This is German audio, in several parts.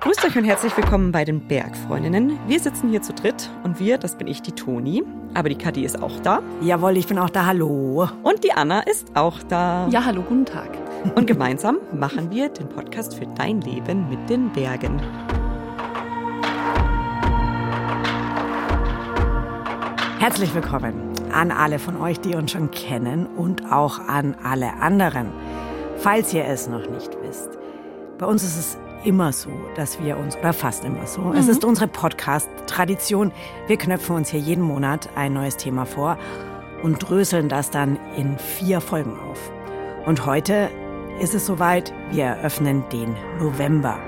Grüßt euch und herzlich willkommen bei den Bergfreundinnen. Wir sitzen hier zu dritt und wir, das bin ich, die Toni. Aber die Kathi ist auch da. Jawohl, ich bin auch da. Hallo. Und die Anna ist auch da. Ja, hallo, guten Tag. Und gemeinsam machen wir den Podcast für dein Leben mit den Bergen. Herzlich willkommen an alle von euch, die uns schon kennen und auch an alle anderen. Falls ihr es noch nicht wisst, bei uns ist es immer so, dass wir uns, oder fast immer so, mhm. es ist unsere Podcast-Tradition, wir knöpfen uns hier jeden Monat ein neues Thema vor und dröseln das dann in vier Folgen auf. Und heute ist es soweit, wir eröffnen den November.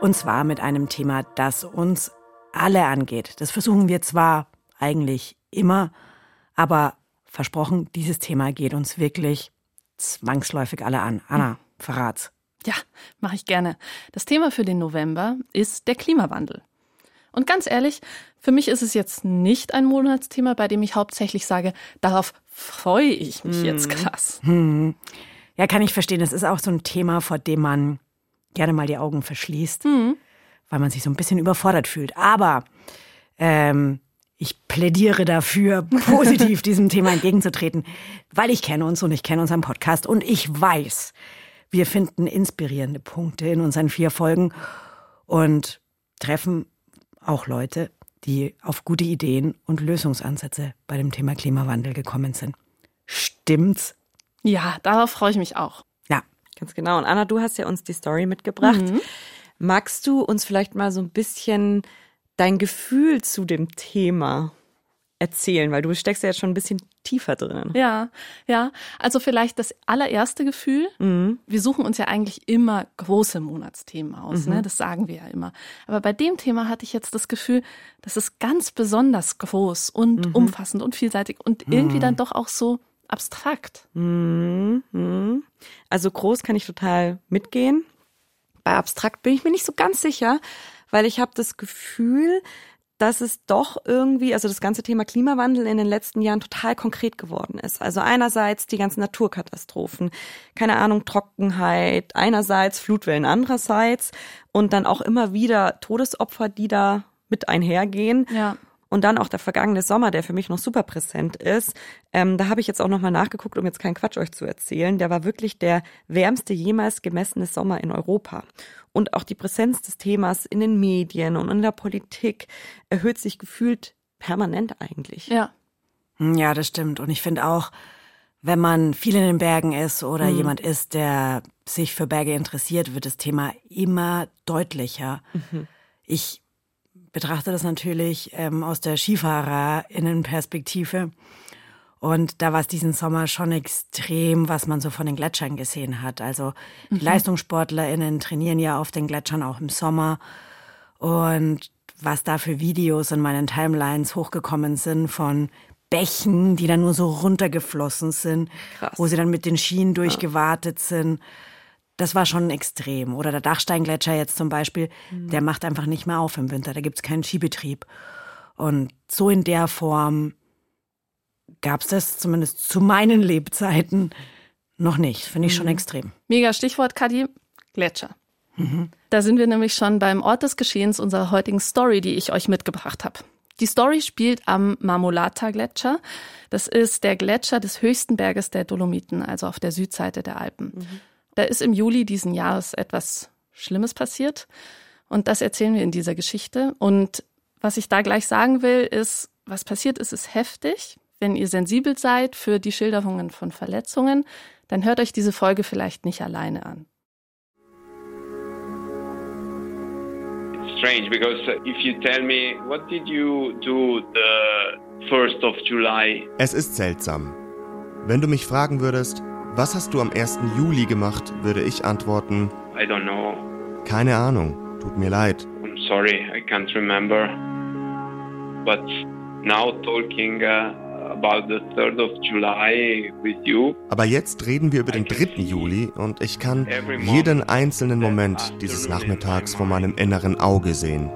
Und zwar mit einem Thema, das uns alle angeht. Das versuchen wir zwar eigentlich immer, aber versprochen, dieses Thema geht uns wirklich zwangsläufig alle an. Anna, verrat's. Ja, mache ich gerne. Das Thema für den November ist der Klimawandel. Und ganz ehrlich, für mich ist es jetzt nicht ein Monatsthema, bei dem ich hauptsächlich sage, darauf freue ich mich hm. jetzt krass. Hm. Ja, kann ich verstehen. Das ist auch so ein Thema, vor dem man gerne mal die Augen verschließt, hm. weil man sich so ein bisschen überfordert fühlt. Aber ähm, ich plädiere dafür, positiv diesem Thema entgegenzutreten, weil ich kenne uns und ich kenne unseren Podcast und ich weiß, wir finden inspirierende Punkte in unseren vier Folgen und treffen auch Leute, die auf gute Ideen und Lösungsansätze bei dem Thema Klimawandel gekommen sind. Stimmt's? Ja, darauf freue ich mich auch. Ja. Ganz genau. Und Anna, du hast ja uns die Story mitgebracht. Mhm. Magst du uns vielleicht mal so ein bisschen dein Gefühl zu dem Thema erzählen, weil du steckst ja jetzt schon ein bisschen tiefer drin. Ja, ja. Also vielleicht das allererste Gefühl. Mhm. Wir suchen uns ja eigentlich immer große Monatsthemen aus, ne? mhm. ne? Das sagen wir ja immer. Aber bei dem Thema hatte ich jetzt das Gefühl, das ist ganz besonders groß und mhm. umfassend und vielseitig und irgendwie mhm. dann doch auch so abstrakt. Mhm. Mhm. Also groß kann ich total mitgehen. Bei abstrakt bin ich mir nicht so ganz sicher weil ich habe das Gefühl, dass es doch irgendwie, also das ganze Thema Klimawandel in den letzten Jahren total konkret geworden ist. Also einerseits die ganzen Naturkatastrophen, keine Ahnung, Trockenheit, einerseits Flutwellen andererseits und dann auch immer wieder Todesopfer, die da mit einhergehen. Ja. Und dann auch der vergangene Sommer, der für mich noch super präsent ist. Ähm, da habe ich jetzt auch nochmal nachgeguckt, um jetzt keinen Quatsch euch zu erzählen. Der war wirklich der wärmste jemals gemessene Sommer in Europa. Und auch die Präsenz des Themas in den Medien und in der Politik erhöht sich gefühlt permanent eigentlich. Ja. Hm, ja, das stimmt. Und ich finde auch, wenn man viel in den Bergen ist oder mhm. jemand ist, der sich für Berge interessiert, wird das Thema immer deutlicher. Mhm. Ich betrachte das natürlich ähm, aus der Skifahrerinnenperspektive. Und da war es diesen Sommer schon extrem, was man so von den Gletschern gesehen hat. Also die mhm. LeistungssportlerInnen trainieren ja auf den Gletschern auch im Sommer. Und was da für Videos in meinen Timelines hochgekommen sind von Bächen, die dann nur so runtergeflossen sind, Krass. wo sie dann mit den Schienen durchgewartet ja. sind. Das war schon extrem. Oder der Dachsteingletscher jetzt zum Beispiel, mhm. der macht einfach nicht mehr auf im Winter. Da gibt's keinen Skibetrieb. Und so in der Form gab's das zumindest zu meinen Lebzeiten noch nicht. Finde ich mhm. schon extrem. Mega Stichwort, Kadi, Gletscher. Mhm. Da sind wir nämlich schon beim Ort des Geschehens unserer heutigen Story, die ich euch mitgebracht habe. Die Story spielt am Marmolata-Gletscher. Das ist der Gletscher des höchsten Berges der Dolomiten, also auf der Südseite der Alpen. Mhm. Da ist im Juli diesen Jahres etwas Schlimmes passiert. Und das erzählen wir in dieser Geschichte. Und was ich da gleich sagen will, ist, was passiert ist, ist heftig. Wenn ihr sensibel seid für die Schilderungen von Verletzungen, dann hört euch diese Folge vielleicht nicht alleine an. strange because if you tell me what did you do the 1st of July? Es ist seltsam. Wenn du mich fragen würdest, was hast du am 1. Juli gemacht, würde ich antworten. I don't know. Keine Ahnung. Tut mir leid. I'm sorry, I can't remember. But now talking uh, about the 3rd of July with you. Aber jetzt reden wir über den 3. Juli und ich kann jeden einzelnen Moment dieses Nachmittags vor meinem inneren Auge sehen.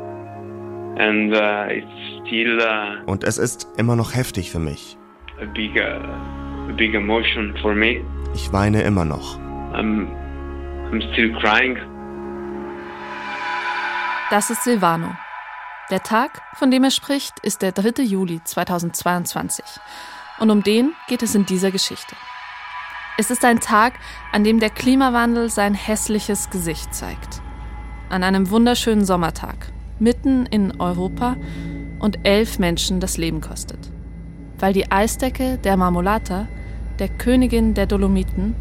And, uh, it's still, uh, und es ist immer noch heftig für mich. A big, uh, big emotion for me. Ich weine immer noch. I'm, I'm still crying. Das ist Silvano. Der Tag, von dem er spricht, ist der 3. Juli 2022. Und um den geht es in dieser Geschichte. Es ist ein Tag, an dem der Klimawandel sein hässliches Gesicht zeigt. An einem wunderschönen Sommertag, mitten in Europa und elf Menschen das Leben kostet. Weil die Eisdecke der Marmolata, der Königin der Dolomiten,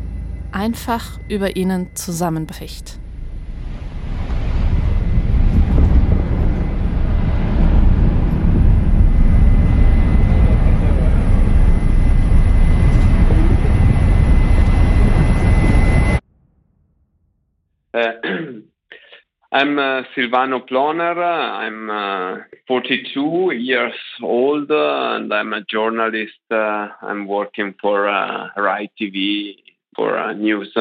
einfach über ihnen zusammenbricht. Uh, I'm uh, Silvano Ploner. I'm uh, 42 years old uh, and I'm a journalist. Uh, I'm working for uh, Rai TV for uh, news.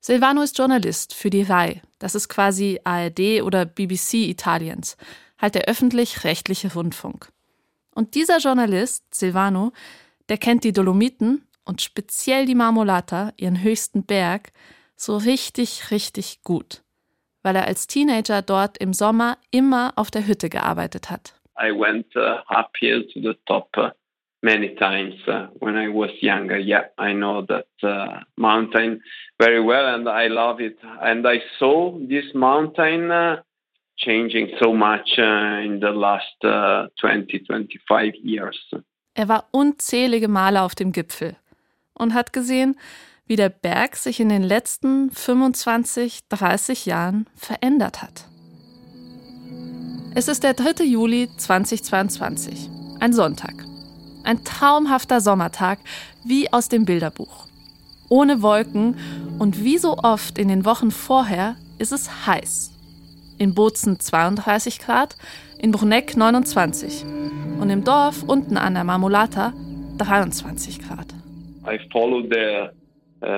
Silvano ist Journalist für die Rai. Das ist quasi ARD oder BBC Italiens, halt der öffentlich-rechtliche Rundfunk. Und dieser Journalist, Silvano, der kennt die Dolomiten und speziell die Marmolata, ihren höchsten Berg, so richtig, richtig gut, weil er als Teenager dort im Sommer immer auf der Hütte gearbeitet hat. I went uh, uphill to the top uh, many times uh, when I was younger. Yeah, I know that uh, mountain very well and I love it. And I saw this mountain uh, changing so much uh, in the last 20, 25 years. Er war unzählige Male auf dem Gipfel und hat gesehen, wie der Berg sich in den letzten 25, 30 Jahren verändert hat. Es ist der 3. Juli 2022, ein Sonntag. Ein traumhafter Sommertag, wie aus dem Bilderbuch. Ohne Wolken und wie so oft in den Wochen vorher ist es heiß. In Bozen 32 Grad, in Bruneck 29 und im Dorf unten an der Marmolata 23 Grad. I followed the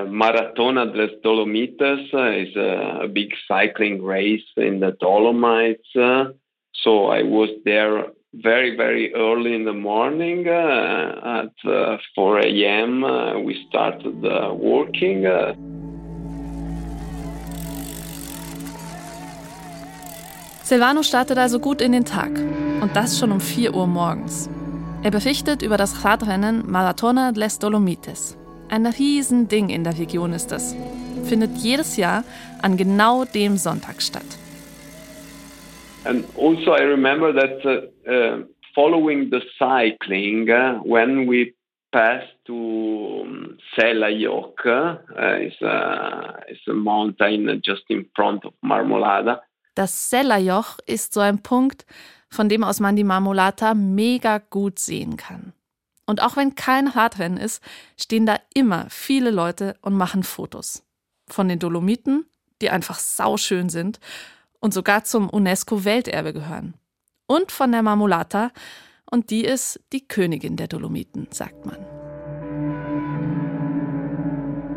Maratona des Dolomites is a, a, big cycling race in the Dolomites. Uh, so I was there very, very early in the morning uh, at uh, 4 a.m. Uh, we started working. Silvano startet also gut in den Tag und das schon um 4 Uhr morgens. Er berichtet über das Radrennen Maratona des Dolomites. Ein Riesending in der Region ist das. Findet jedes Jahr an genau dem Sonntag statt. And also I remember that uh, uh, following the cycling, uh, when we passed to Selayok, uh, is, a, is a mountain just in front of Marmolada. Das Selajoch ist so ein Punkt, von dem aus man die Marmolata mega gut sehen kann. Und auch wenn kein Radrennen ist, stehen da immer viele Leute und machen Fotos. Von den Dolomiten, die einfach sauschön sind und sogar zum UNESCO-Welterbe gehören. Und von der Marmolata, und die ist die Königin der Dolomiten, sagt man.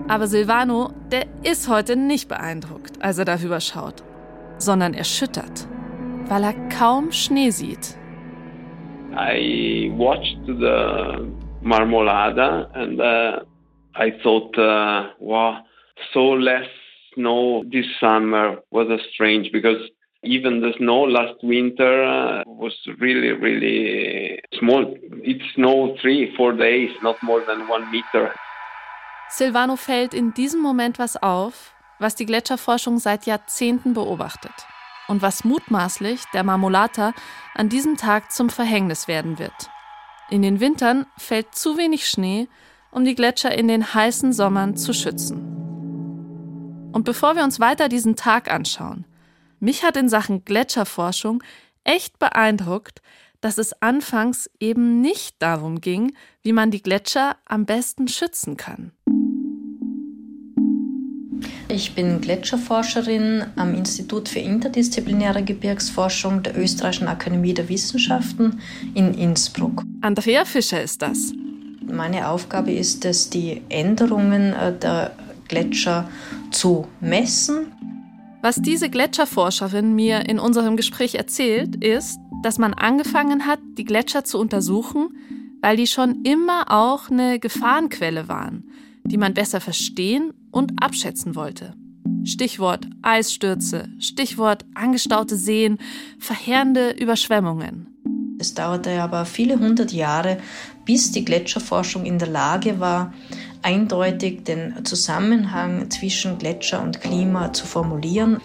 Aber Silvano, der ist heute nicht beeindruckt, als er darüber schaut, sondern erschüttert, weil er kaum Schnee sieht. I watched the Marmolada and uh, I thought, uh, wow, so less snow this summer was a strange because even the snow last winter uh, was really, really small. It snowed three, four days, not more than one meter. Silvano fällt in diesem Moment was auf, was die Gletscherforschung seit Jahrzehnten beobachtet und was mutmaßlich der Marmolata an diesem Tag zum Verhängnis werden wird. In den Wintern fällt zu wenig Schnee, um die Gletscher in den heißen Sommern zu schützen. Und bevor wir uns weiter diesen Tag anschauen, mich hat in Sachen Gletscherforschung echt beeindruckt, dass es anfangs eben nicht darum ging, wie man die Gletscher am besten schützen kann. Ich bin Gletscherforscherin am Institut für interdisziplinäre Gebirgsforschung der Österreichischen Akademie der Wissenschaften in Innsbruck. Andrea Fischer ist das. Meine Aufgabe ist es, die Änderungen äh, der Gletscher zu messen. Was diese Gletscherforscherin mir in unserem Gespräch erzählt, ist, dass man angefangen hat, die Gletscher zu untersuchen, weil die schon immer auch eine Gefahrenquelle waren, die man besser verstehen und abschätzen wollte. Stichwort Eisstürze, Stichwort angestaute Seen, verheerende Überschwemmungen. Es dauerte aber viele hundert Jahre, bis die Gletscherforschung in der Lage war, eindeutig den Zusammenhang zwischen Gletscher und Klima zu formulieren.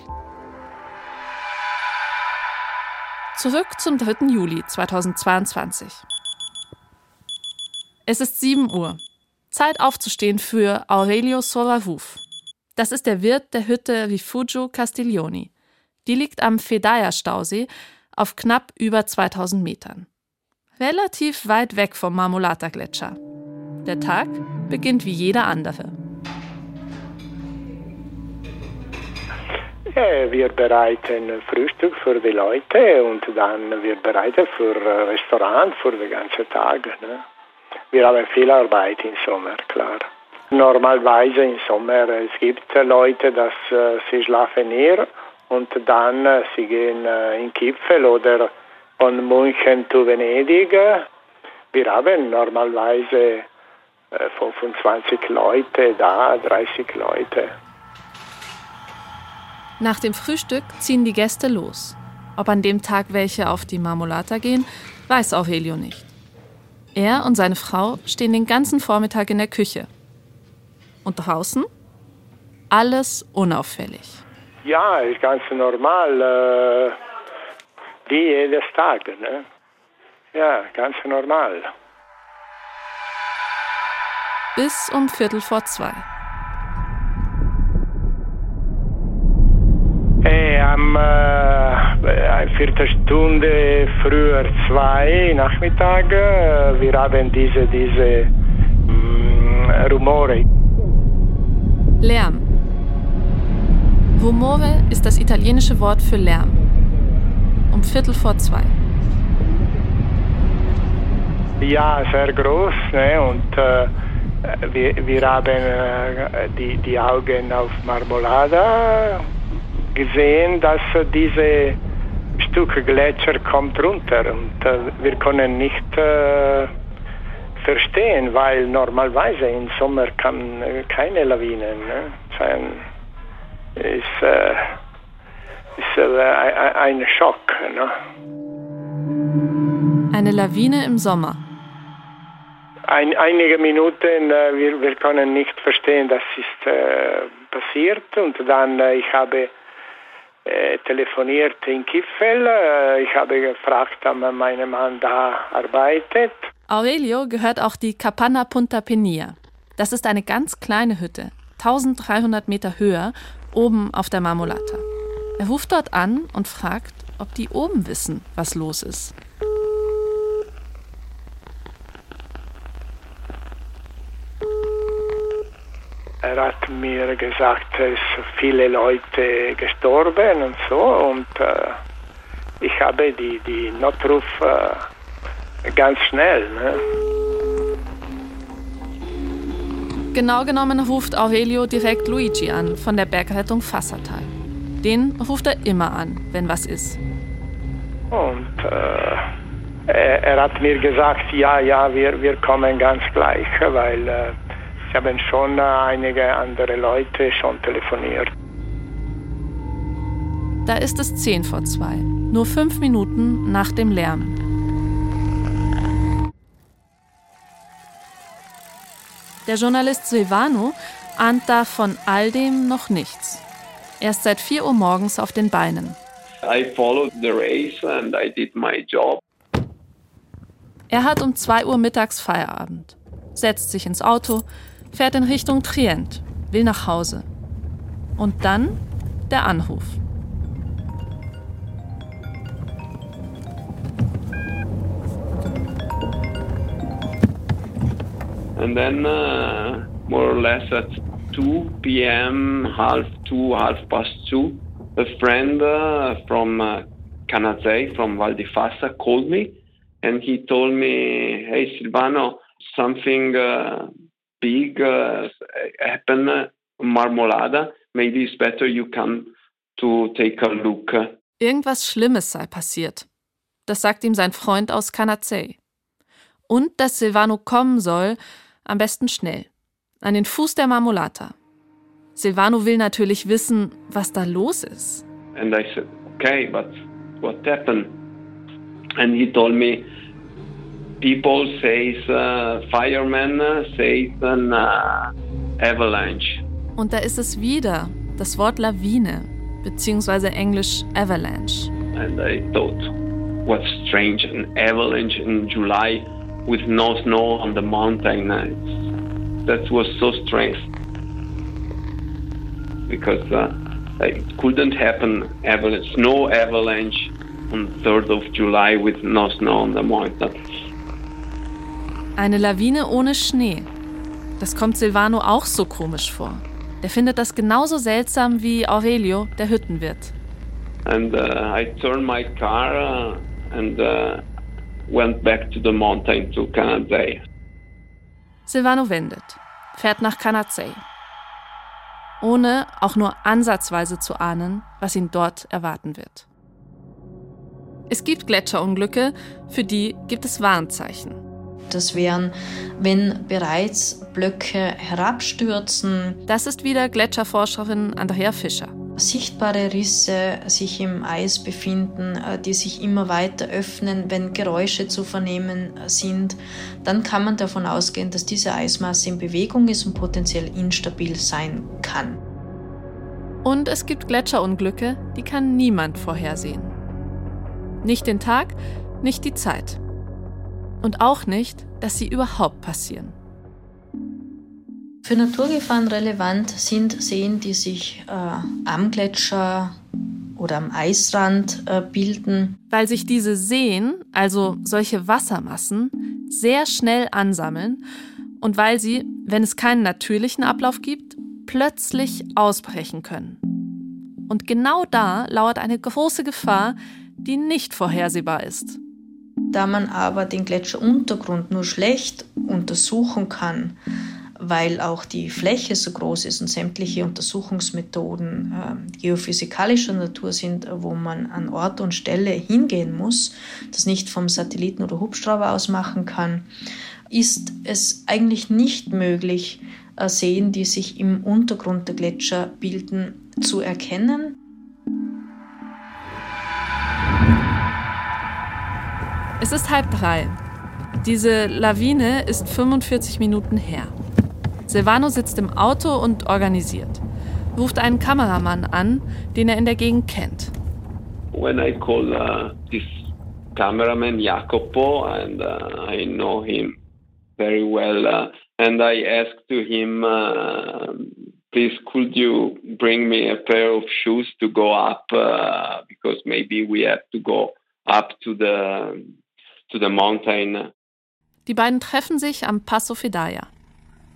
Zurück zum 3. Juli 2022. Es ist 7 Uhr. Zeit aufzustehen für Aurelio Soravuf. Das ist der Wirt der Hütte Rifugio Castiglioni. Die liegt am Fedaya-Stausee auf knapp über 2000 Metern. Relativ weit weg vom Marmolata-Gletscher. Der Tag beginnt wie jeder andere. wir bereiten Frühstück für die Leute und dann wir bereiten für Restaurant für den ganzen Tag. Ne? Wir haben viel Arbeit im Sommer, klar. Normalerweise im Sommer es gibt Leute, dass äh, sie schlafen hier und dann äh, sie gehen äh, in Gipfel oder von München zu Venedig. Wir haben normalerweise 25 äh, Leute da, 30 Leute. Nach dem Frühstück ziehen die Gäste los. Ob an dem Tag welche auf die Marmolata gehen, weiß Aurelio nicht. Er und seine Frau stehen den ganzen Vormittag in der Küche und draußen alles unauffällig. Ja, ist ganz normal. Äh, wie jedes Tag. Ne? Ja, ganz normal. Bis um Viertel vor zwei. Hey, am äh, eine Viertelstunde früher zwei Nachmittag, äh, wir haben diese, diese mh, mm, Rumore. Lärm. Rumore ist das italienische Wort für Lärm. Um Viertel vor zwei. Ja, sehr groß. Ne? Und äh, wir, wir haben äh, die, die Augen auf Marmolada gesehen, dass diese Stück Gletscher kommt runter und äh, wir können nicht äh, verstehen, weil normalerweise im Sommer kann äh, keine Lawinen ne, sein. Ist, äh, ist äh, ein Schock. Ne? Eine Lawine im Sommer. Ein, einige Minuten, äh, wir, wir können nicht verstehen, das ist äh, passiert und dann ich habe telefoniert in Kiffel. ich habe gefragt, ob mein Mann da arbeitet. Aurelio gehört auch die Capanna Punta Penia. Das ist eine ganz kleine Hütte, 1300 Meter höher, oben auf der Marmolata. Er ruft dort an und fragt, ob die oben wissen, was los ist. Er hat mir gesagt, es sind viele Leute gestorben und so und äh, ich habe die, die Notruf äh, ganz schnell. Ne? Genau genommen ruft Aurelio direkt Luigi an von der Bergrettung Fassertal. Den ruft er immer an, wenn was ist. Und äh, er, er, hat mir gesagt, ja, ja, wir, wir kommen ganz gleich, weil sie haben schon einige andere Leute schon telefoniert. Da ist es 10 vor 2, nur fünf Minuten nach dem Lärm. Der Journalist Silvano ahnt da von all dem noch nichts. Er ist seit 4 Uhr morgens auf den Beinen. Er hat um 2 Uhr mittags Feierabend, setzt sich ins Auto, fährt in Richtung Trient, will nach Hause. Und dann der Anruf. And then, uh, more or less at 2 p.m., half two, half past two, a friend uh, from uh, Canazei, from Val di Fassa, called me and he told me, Hey, Silvano, something uh, big uh, happened Marmolada. Maybe it's better you come to take a look. Irgendwas Schlimmes sei passiert. Das sagt ihm sein Freund aus Canazei. Und dass Silvano kommen soll, am besten schnell. An den Fuß der Marmolata. Silvano will natürlich wissen, was da los ist. And I said, okay, but what happened? And he told me, people says, uh, firemen says an uh, avalanche. Und da ist es wieder, das Wort Lawine, beziehungsweise Englisch Avalanche. And I thought, what's strange, an avalanche in July with no snow on the mountain. That was so strange because uh, it couldn't happen avalanche, snow avalanche on 3rd of July with no snow on the mountain. Eine Lawine ohne Schnee. Das kommt Silvano auch so komisch vor. Der findet das genauso seltsam wie Aurelio, der Hüttenwirt. And uh, I turned my car uh, and uh, went back to the mountain to Canazei. Silvano wendet, fährt nach Canazei. Ohne auch nur ansatzweise zu ahnen, was ihn dort erwarten wird. Es gibt Gletscherunglücke, für die gibt es Warnzeichen. Das wären, wenn bereits Blöcke herabstürzen. Das ist wieder Gletscherforscherin Andrea Fischer. Sichtbare Risse sich im Eis befinden, äh, die sich immer weiter öffnen, wenn Geräusche zu vernehmen sind, dann kann man davon ausgehen, dass diese Eismasse in Bewegung ist und potenziell instabil sein kann. Und es gibt Gletscherunglücke, die kann niemand vorhersehen. Nicht den Tag, nicht die Zeit. Und auch nicht, dass sie überhaupt passieren. Für Naturgefahren relevant sind Seen, die sich äh, am Gletscher oder am Eisrand äh, bilden. Weil sich diese Seen, also solche Wassermassen, sehr schnell ansammeln und weil sie, wenn es keinen natürlichen Ablauf gibt, plötzlich ausbrechen können. Und genau da lauert eine große Gefahr, die nicht vorhersehbar ist. Da man aber den Gletscheruntergrund nur schlecht untersuchen kann, weil auch die Fläche so groß ist und sämtliche Untersuchungsmethoden äh, geophysikalischer Natur sind, wo man an Ort und Stelle hingehen muss, das nicht vom Satelliten oder Hubschrauber aus machen kann, ist es eigentlich nicht möglich, äh, Seen, die sich im Untergrund der Gletscher bilden, zu erkennen. Es ist halb drei. Diese Lawine ist 45 Minuten her. Silvano sitzt im Auto und organisiert. Ruft einen Kameramann an, den er in der Gegend kennt. When I call uh, this cameraman Jacopo, and uh, I know him very well, uh, and I asked to him, uh, please could you bring me a pair of shoes to go up, uh, because maybe we have to go up to the to the mountain. Die beiden treffen sich am Passo Fedaya.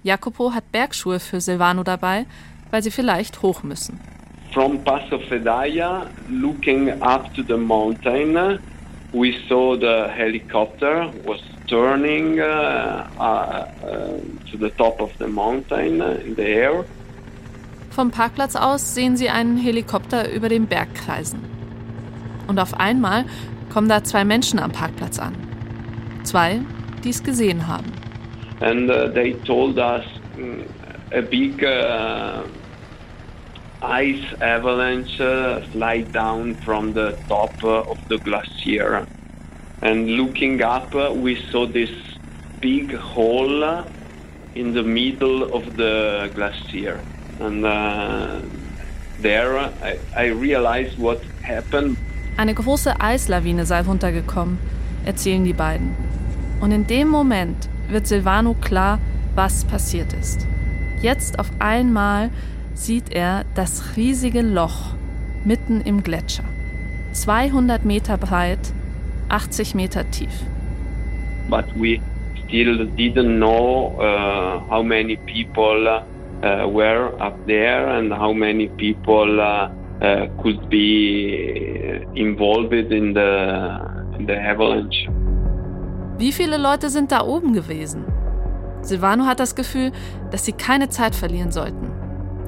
Jacopo hat Bergschuhe für Silvano dabei, weil sie vielleicht hoch müssen. From Passo Fedaya, looking up to the mountain, we saw the helicopter was turning uh, uh, uh, to the top of the mountain in the air. Vom Parkplatz aus sehen sie einen Helikopter über dem Berg kreisen. Und auf einmal kommen da zwei Menschen am Parkplatz an. Zwei, die es gesehen haben. And uh, they told us mm, a big uh, ice avalanche uh, slide down from the top uh, of the glacier. And looking up, uh, we saw this big hole in the middle of the glacier. And uh, there I, I realized what happened. Eine große Eislawine sei runtergekommen, erzählen die beiden. Und in dem Moment wird Silvano klar, was passiert ist. Jetzt auf einmal sieht er das riesige Loch mitten im Gletscher. 200 Meter breit, 80 Meter tief. But we still didn't know uh, how many people uh, were up there and how many people uh, uh could be involved in the, in the avalanche. Wie viele Leute sind da oben gewesen? Silvano hat das Gefühl, dass sie keine Zeit verlieren sollten.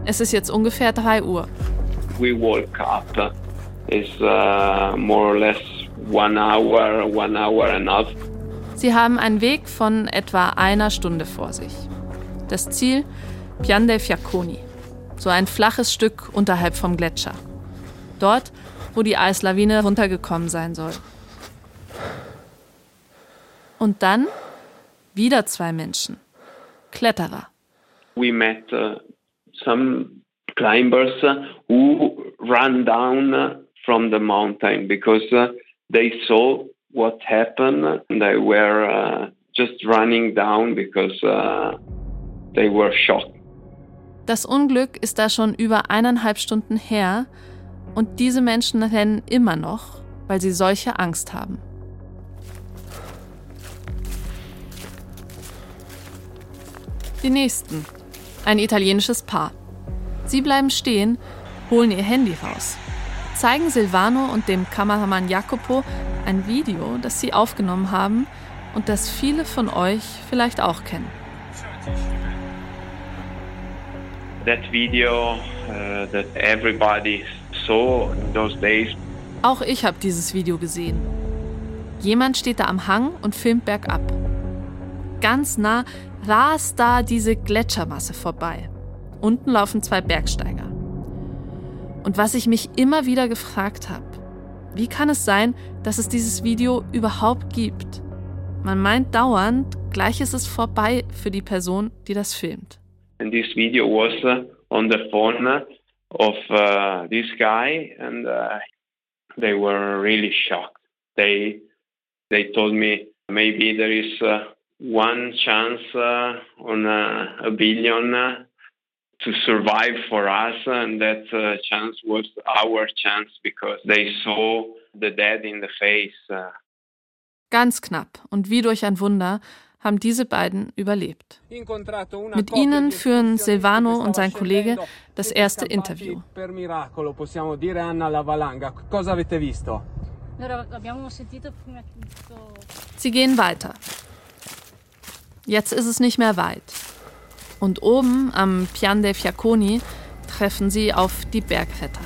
Es ist jetzt ungefähr 3 Uhr. We woke up. It's uh, more or less one hour, one hour and a half. Sie haben einen Weg von etwa einer Stunde vor sich. Das Ziel Pian dei Fiacconi, so ein flaches Stück unterhalb vom Gletscher. Dort, wo die Eislawine runtergekommen sein soll. Und dann wieder zwei Menschen, Kletterer. We met uh, some climbers who ran down from the mountain because uh, they saw what happened. They were uh, just running down because uh, they were shocked. Das Unglück ist da schon über eineinhalb Stunden her und diese Menschen rennen immer noch, weil sie solche Angst haben. Die nächsten. Ein italienisches Paar. Sie bleiben stehen, holen ihr Handy raus, zeigen Silvano und dem Kameramann Jacopo ein Video, das sie aufgenommen haben und das viele von euch vielleicht auch kennen. Auch ich habe dieses Video gesehen. Jemand steht da am Hang und filmt bergab. Ganz nah rast da diese Gletschermasse vorbei. Unten laufen zwei Bergsteiger. Und was ich mich immer wieder gefragt habe, wie kann es sein, dass es dieses Video überhaupt gibt? Man meint dauernd, gleich ist es vorbei für die Person, die das filmt. And this video was uh, on the phone of uh, this guy, and uh, they were really shocked. They they told me maybe there is one chance on a, billion to survive for us, and that uh, chance was our chance because they saw the dead in the face. Ganz knapp und wie durch ein Wunder haben diese beiden überlebt. Mit ihnen führen Silvano und sein Kollege das erste Interview. Sie gehen weiter. Jetzt ist es nicht mehr weit. Und oben am Pian dei Fiacconi treffen sie auf die Bergretter.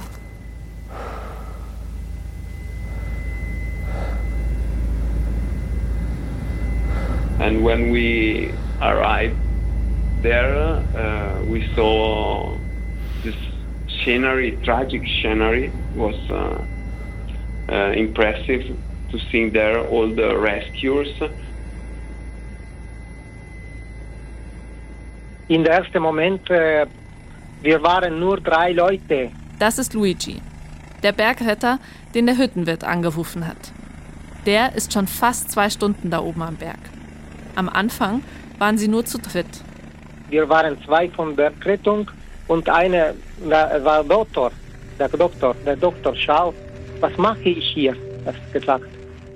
And when we arrived there, uh, we saw this scenery, tragic scenery, was uh, uh, impressive to see there all the rescuers In der ersten Moment, äh, wir waren nur drei Leute. Das ist Luigi, der Bergretter, den der Hüttenwirt angerufen hat. Der ist schon fast zwei Stunden da oben am Berg. Am Anfang waren sie nur zu dritt. Wir waren zwei von Bergrettung und einer war Doktor. Der Doktor, der Doktor, schau, was mache ich hier? Hat gesagt.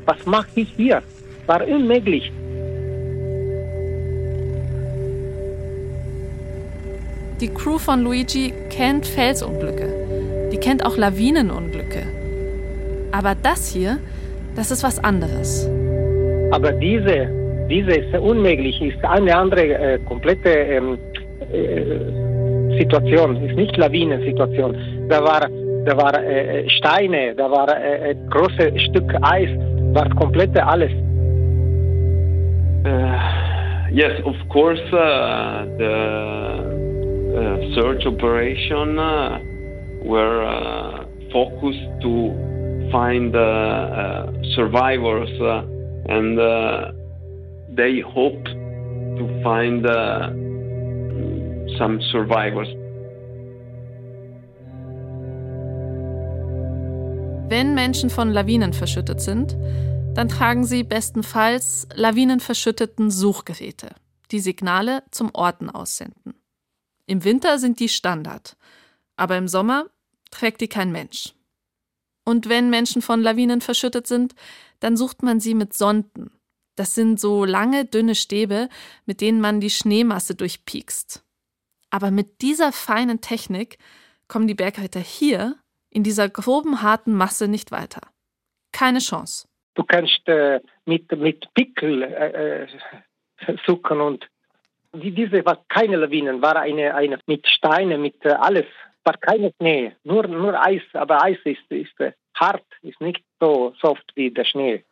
Was mache ich hier? War unmöglich. Die Crew von Luigi kennt Felsunglücke. Die kennt auch Lawinenunglücke. Aber das hier, das ist was anderes. Aber diese, diese ist unmöglich, ist eine andere äh, komplette ähm, äh, Situation, ist nicht Lawinensituation. Da war, da war äh, Steine, da war äh, große Stück Eis, war komplette alles. Uh, yes, of course, uh, the Uh, search operation uh, were uh, focused to find survivors and they hoped to find some survivors. Wenn Menschen von Lawinen verschüttet sind, dann tragen sie bestenfalls lawinenverschütteten Suchgeräte, die Signale zum Orten aussenden. Im Winter sind die Standard, aber im Sommer trägt die kein Mensch. Und wenn Menschen von Lawinen verschüttet sind, dann sucht man sie mit Sonden. Das sind so lange, dünne Stäbe, mit denen man die Schneemasse durchpiekst. Aber mit dieser feinen Technik kommen die Bergretter hier in dieser groben, harten Masse nicht weiter. Keine Chance. Du kannst äh, mit, mit Pickel äh, äh suchen und diese war keine Lawinen, war eine, eine mit Steinen, mit äh, alles. War keine Schnee, nur, nur Eis, aber Eis ist, ist äh, hart, ist nicht so soft wie der Schnee.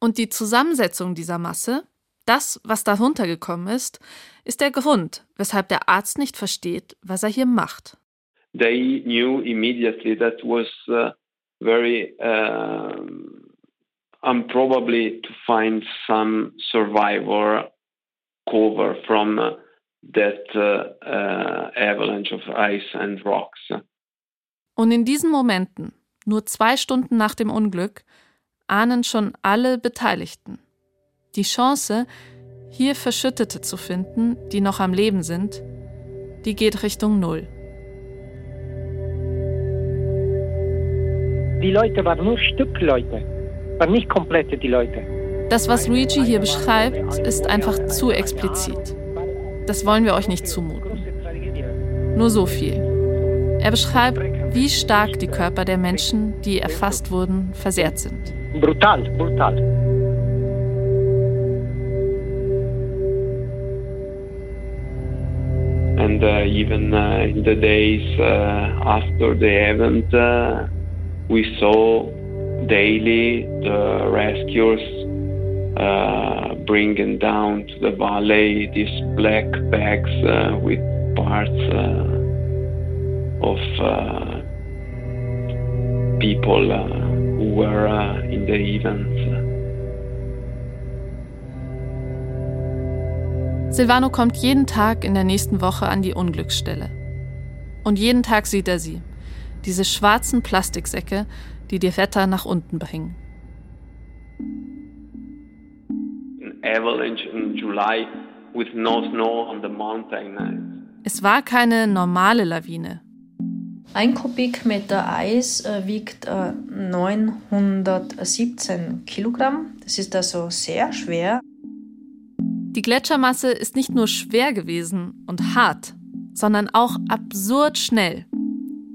Und die Zusammensetzung dieser Masse, das, was darunter gekommen ist, ist der Grund, weshalb der Arzt nicht versteht, was er hier macht. They knew immediately that was uh, very uh, improbably to find some survivor cover from uh, that uh, uh, avalanche of ice and rocks. Und in diesen Momenten, nur zwei Stunden nach dem Unglück, ahnen schon alle Beteiligten. Die Chance, hier Verschüttete zu finden, die noch am Leben sind, die geht Richtung Null. Die Leute waren nur Stückleute, waren nicht komplette die Leute. Das, was Luigi hier beschreibt, ist einfach zu explizit. Das wollen wir euch nicht zumuten. Nur so viel. Er beschreibt, wie stark die Körper der Menschen, die erfasst wurden, versehrt sind. Brutal, brutal. And uh, even uh, in the days uh, after the event, uh, we saw daily the rescuers uh, bringing down to the valley these black bags uh, with parts of people who were uh, in the events. Silvano kommt jeden Tag in der nächsten Woche an die Unglücksstelle. Und jeden Tag sieht er sie. Diese schwarzen Plastiksäcke, die die Wetter nach unten bringen. Es war keine normale Lawine. Ein Kubikmeter Eis äh, wiegt äh, 917 Kilogramm. Das ist also sehr schwer. Die Gletschermasse ist nicht nur schwer gewesen und hart, sondern auch absurd schnell.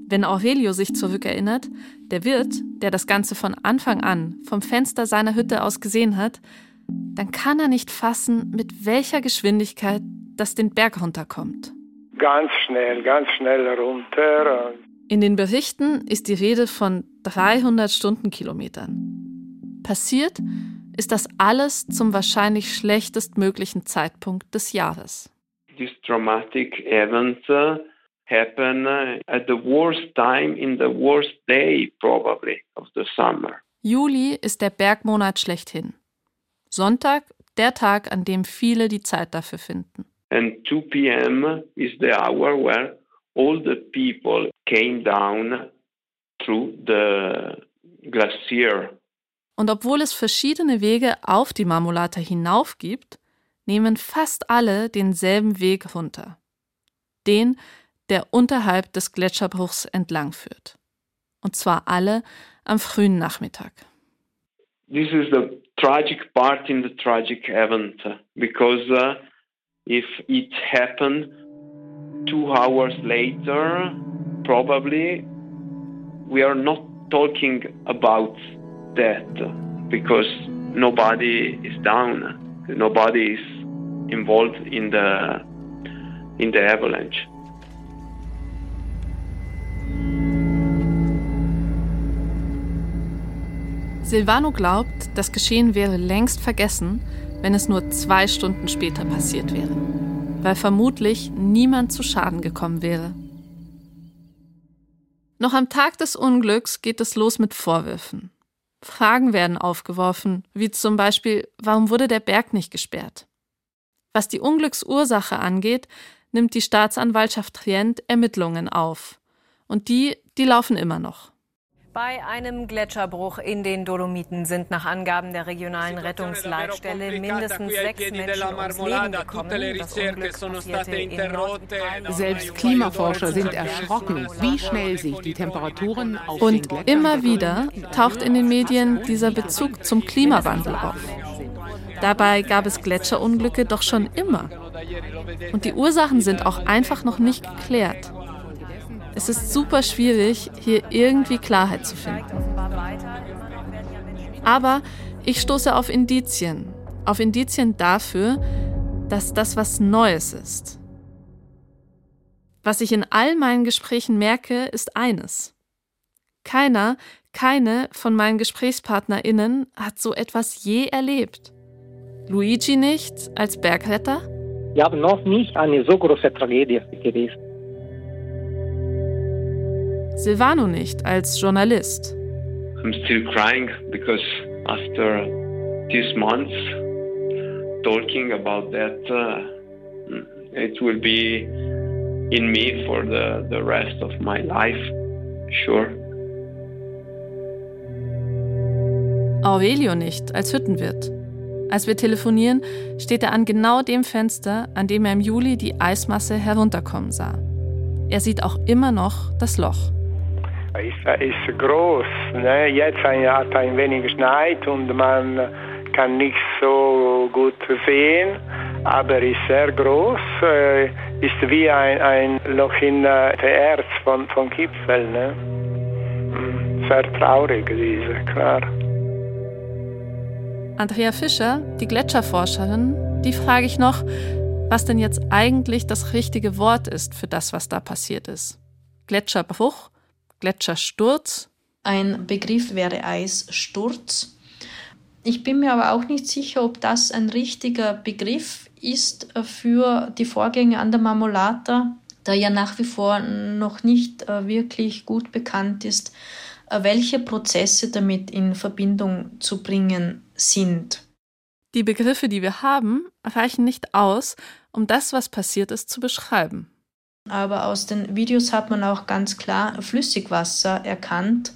Wenn Aurelio sich zurückerinnert, der Wirt, der das Ganze von Anfang an vom Fenster seiner Hütte aus gesehen hat, dann kann er nicht fassen, mit welcher Geschwindigkeit das den Berg runterkommt. Ganz schnell, ganz schnell runter. In den Berichten ist die Rede von 300 Stundenkilometern. Passiert ist das alles zum wahrscheinlich schlechtestmöglichen Zeitpunkt des Jahres. This dramatic event uh, happened uh, at the worst time in the worst day probably of the summer. Juli ist der Bergmonat schlechthin. Sonntag der Tag, an dem viele die Zeit dafür finden. And 2 p.m. is the hour where all the people came down through the glacier. Und obwohl es verschiedene Wege auf die Marmolata hinauf gibt, nehmen fast alle denselben Weg runter. Den, der unterhalb des Gletscherbruchs entlang führt. Und zwar alle am frühen Nachmittag. This is the tragic part in the tragic event because uh, if it happened two hours later, probably we are not talking about that because nobody is down, nobody is involved in the in the avalanche. Silvano glaubt, das Geschehen wäre längst vergessen, wenn es nur zwei Stunden später passiert wäre weil vermutlich niemand zu Schaden gekommen wäre. Noch am Tag des Unglücks geht es los mit Vorwürfen. Fragen werden aufgeworfen, wie zum Beispiel, warum wurde der Berg nicht gesperrt? Was die Unglücksursache angeht, nimmt die Staatsanwaltschaft Trient Ermittlungen auf. Und die, die laufen immer noch. Bei einem Gletscherbruch in den Dolomiten sind nach Angaben der regionalen Rettungsleitstelle mindestens sechs Menschen ums Leben gekommen. Das Unglück passierte in Selbst Klimaforscher sind erschrocken, wie schnell sich die Temperaturen auf Und immer wieder taucht in den Medien dieser Bezug zum Klimawandel auf. Dabei gab es Gletscherunglücke doch schon immer. Und die Ursachen sind auch einfach noch nicht geklärt. Es ist super schwierig, hier irgendwie Klarheit zu finden. Aber ich stoße auf Indizien. Auf Indizien dafür, dass das was Neues ist. Was ich in all meinen Gesprächen merke, ist eines. Keiner, keine von meinen GesprächspartnerInnen hat so etwas je erlebt. Luigi nicht als Bergretter? Wir haben noch nicht eine so große Tragödie gewesen. Silvano nicht als Journalist. I'm still crying because after these months talking about that, uh, it will be in me for the, the rest of my life, sure. Aurelio nicht als Hüttenwirt. Als wir telefonieren, steht er an genau dem Fenster, an dem er im Juli die Eismasse herunterkommen sah. Er sieht auch immer noch das Loch. Es ist groß. Ne? Jetzt hat ein wenig geschneit und man kann nicht so gut sehen, aber ist sehr groß. Äh, ist wie ein, ein Loch in der Erz von, von Gipfel. Ne? Hm, sehr traurig, diese, klar. Andrea Fischer, die Gletscherforscherin, die frage ich noch, was denn jetzt eigentlich das richtige Wort ist für das, was da passiert ist. Gletscherbruch? Gletschersturz? Ein Begriff wäre Eissturz. Ich bin mir aber auch nicht sicher, ob das ein richtiger Begriff ist für die Vorgänge an der Marmolata, da ja nach wie vor noch nicht äh, wirklich gut bekannt ist, äh, welche Prozesse damit in Verbindung zu bringen sind. Die Begriffe, die wir haben, reichen nicht aus, um das, was passiert ist, zu beschreiben. Aber aus den Videos hat man auch ganz klar Flüssigwasser erkannt.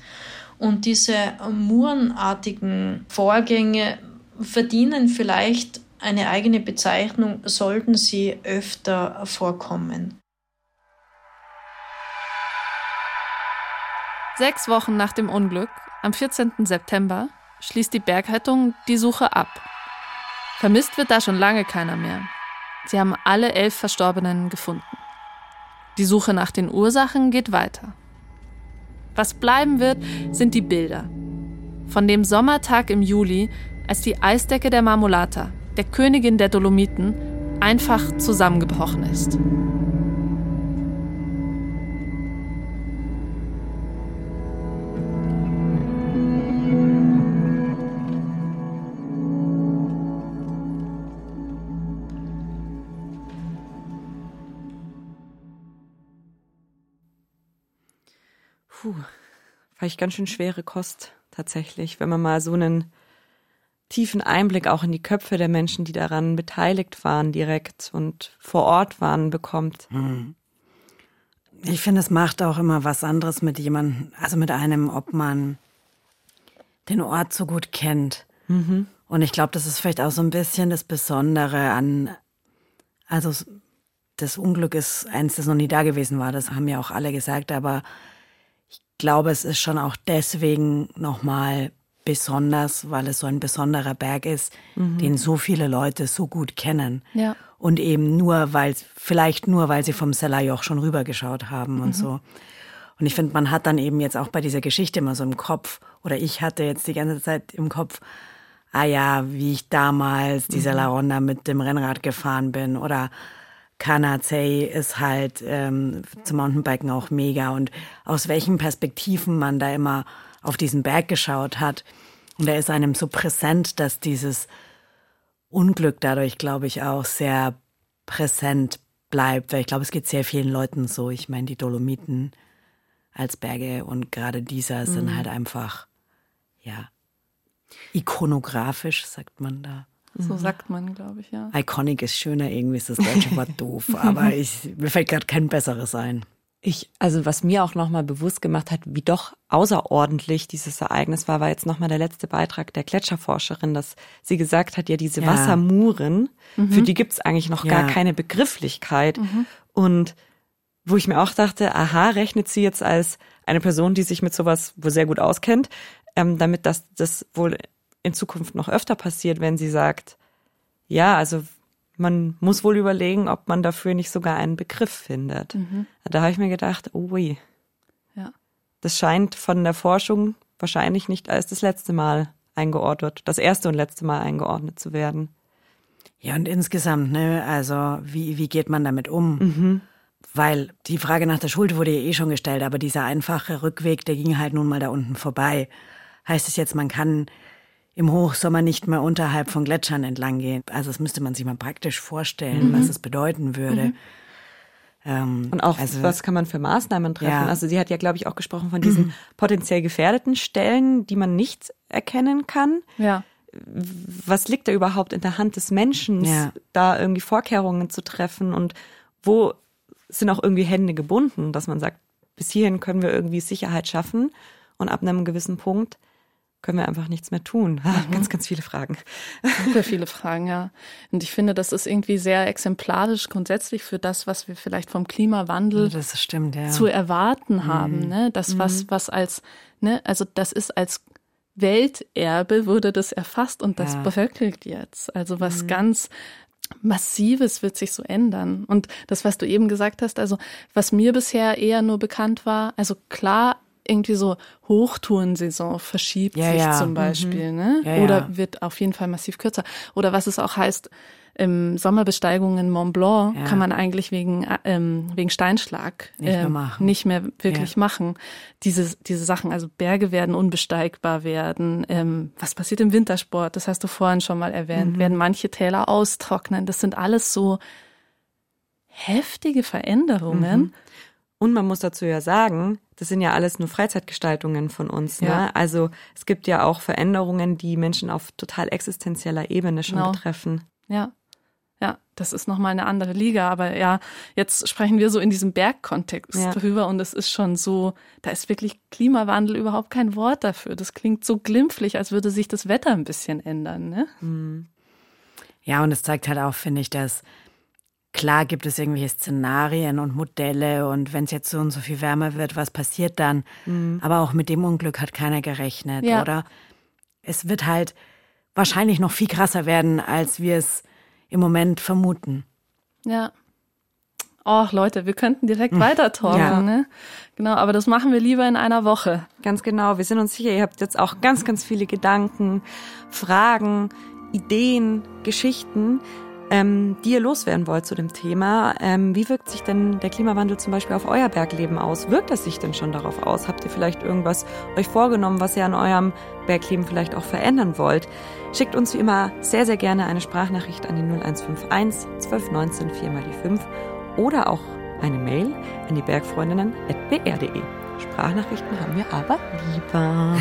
Und diese murenartigen Vorgänge verdienen vielleicht eine eigene Bezeichnung, sollten sie öfter vorkommen. Sechs Wochen nach dem Unglück, am 14. September, schließt die Bergrettung die Suche ab. Vermisst wird da schon lange keiner mehr. Sie haben alle elf Verstorbenen gefunden. Die Suche nach den Ursachen geht weiter. Was bleiben wird, sind die Bilder. Von dem Sommertag im Juli, als die Eisdecke der Marmolata, der Königin der Dolomiten, einfach zusammengebrochen ist. Vielleicht ganz schön schwere Kost tatsächlich, wenn man mal so einen tiefen Einblick auch in die Köpfe der Menschen, die daran beteiligt waren, direkt und vor Ort waren, bekommt. Hm. Ich finde, es macht auch immer was anderes mit jemandem, also mit einem, ob man den Ort so gut kennt. Mhm. Und ich glaube, das ist vielleicht auch so ein bisschen das Besondere an, also das Unglück ist eins, das noch nie da gewesen war, das haben ja auch alle gesagt, aber glaube, es ist schon auch deswegen nochmal besonders, weil es so ein besonderer Berg ist, mhm. den so viele Leute so gut kennen. Ja. Und eben nur, weil, vielleicht nur, weil sie vom Sellerjoch schon rübergeschaut haben mhm. und so. Und ich finde, man hat dann eben jetzt auch bei dieser Geschichte immer so im Kopf, oder ich hatte jetzt die ganze Zeit im Kopf, ah ja, wie ich damals dieser mhm. La Ronda mit dem Rennrad gefahren bin, oder Kanazei ist halt ähm, zum Mountainbiken auch mega und aus welchen Perspektiven man da immer auf diesen Berg geschaut hat. Und er ist einem so präsent, dass dieses Unglück dadurch, glaube ich, auch sehr präsent bleibt, weil ich glaube, es geht sehr vielen Leuten so. Ich meine, die Dolomiten als Berge und gerade dieser mhm. sind halt einfach, ja, ikonografisch, sagt man da. So mhm. sagt man, glaube ich, ja. Iconic ist schöner, irgendwie ist das deutsche Wort doof, aber ich, mir fällt gerade kein besseres ein. Ich, also was mir auch nochmal bewusst gemacht hat, wie doch außerordentlich dieses Ereignis war, war jetzt nochmal der letzte Beitrag der Gletscherforscherin, dass sie gesagt hat, ja, diese ja. Wassermuren, mhm. für die gibt's eigentlich noch ja. gar keine Begrifflichkeit. Mhm. Und wo ich mir auch dachte, aha, rechnet sie jetzt als eine Person, die sich mit sowas wohl sehr gut auskennt, ähm, damit das, das wohl in Zukunft noch öfter passiert, wenn sie sagt, ja, also man muss wohl überlegen, ob man dafür nicht sogar einen Begriff findet. Mhm. Da habe ich mir gedacht, oh ui. Ja. Das scheint von der Forschung wahrscheinlich nicht als das letzte Mal eingeordnet, das erste und letzte Mal eingeordnet zu werden. Ja, und insgesamt, ne, also wie, wie geht man damit um? Mhm. weil die Frage nach der Schuld wurde ja eh schon gestellt, aber dieser einfache Rückweg, der ging halt nun mal da unten vorbei. Heißt es jetzt, man kann im Hochsommer nicht mehr unterhalb von Gletschern entlang gehen? Also das müsste man sich mal praktisch vorstellen, mhm. was es bedeuten würde. Mhm. Ähm, Und auch, also, was kann man für Maßnahmen treffen? Ja. Also sie hat ja, glaube ich, auch gesprochen von diesen potenziell gefährdeten Stellen, die man nicht erkennen kann. Ja. Was liegt da überhaupt in der Hand des Menschen, ja. da irgendwie Vorkehrungen zu treffen und wo sind auch irgendwie Hände gebunden, dass man sagt, bis hierhin können wir irgendwie Sicherheit schaffen und ab einem gewissen Punkt können wir einfach nichts mehr tun. Mhm. Ganz, ganz viele Fragen. Super viele Fragen, ja. Und ich finde, das ist irgendwie sehr exemplarisch grundsätzlich für das, was wir vielleicht vom Klimawandel stimmt, ja. zu erwarten mhm. haben. Ne? Das, was, mhm. was als, ne, also das ist als Welterbe wurde das erfasst und das ja. bevölkert jetzt. Also was mhm. ganz Massives wird sich so ändern. Und das, was du eben gesagt hast, also was mir bisher eher nur bekannt war, also klar, irgendwie so Hochtourensaison verschiebt ja, sich ja. zum Beispiel, mhm. ne? Ja, Oder wird auf jeden Fall massiv kürzer. Oder was es auch heißt, im Sommerbesteigungen Mont Blanc kann man eigentlich wegen, ähm, wegen Steinschlag nicht, äh, mehr, machen. nicht mehr wirklich machen. Diese, diese Sachen, also Berge werden unbesteigbar werden. Ähm, was passiert im Wintersport? Das hast du vorhin schon mal erwähnt. Mhm. Werden manche Täler austrocknen? Das sind alles so heftige Veränderungen. Mhm. Und man muss dazu ja sagen, das sind ja alles nur Freizeitgestaltungen von uns. Ne? Ja. Also es gibt ja auch Veränderungen, die Menschen auf total existenzieller Ebene schon genau. betreffen. Ja. Ja, das ist nochmal eine andere Liga. Aber ja, jetzt sprechen wir so in diesem Bergkontext ja. drüber und es ist schon so, da ist wirklich Klimawandel überhaupt kein Wort dafür. Das klingt so glimpflich, als würde sich das Wetter ein bisschen ändern. Ne? Mhm. Ja, und es zeigt halt auch, finde ich, dass klar gibt es irgendwelche Szenarien und Modelle und wenn es jetzt so und so viel wärmer wird, was passiert dann? Mhm. Aber auch mit dem Unglück hat keiner gerechnet, ja. oder? Es wird halt wahrscheinlich noch viel krasser werden, als wir es im Moment vermuten. Ja. Och, Leute, wir könnten direkt hm. weiter talken, ja. ne? Genau, aber das machen wir lieber in einer Woche. Ganz genau. Wir sind uns sicher, ihr habt jetzt auch ganz, ganz viele Gedanken, Fragen, Ideen, Geschichten ähm, die ihr loswerden wollt zu dem Thema. Ähm, wie wirkt sich denn der Klimawandel zum Beispiel auf euer Bergleben aus? Wirkt es sich denn schon darauf aus? Habt ihr vielleicht irgendwas euch vorgenommen, was ihr an eurem Bergleben vielleicht auch verändern wollt? Schickt uns wie immer sehr, sehr gerne eine Sprachnachricht an die 0151 1219 4 mal die 5 oder auch eine Mail an die Bergfreundinnen.br.de. Sprachnachrichten haben wir aber lieber.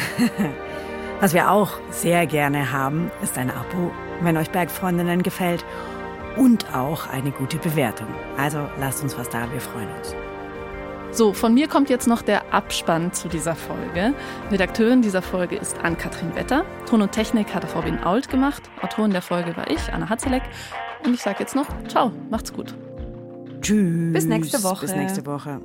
Was wir auch sehr gerne haben, ist ein Abo, wenn euch Bergfreundinnen gefällt und auch eine gute Bewertung. Also lasst uns was da, wir freuen uns. So, von mir kommt jetzt noch der Abspann zu dieser Folge. Redakteurin dieser Folge ist Ann-Kathrin Wetter. Ton und Technik hat Robin Ault gemacht. Autorin der Folge war ich, Anna Hatzelek. Und ich sage jetzt noch, ciao, macht's gut. Tschüss. Bis nächste Woche. Bis nächste Woche.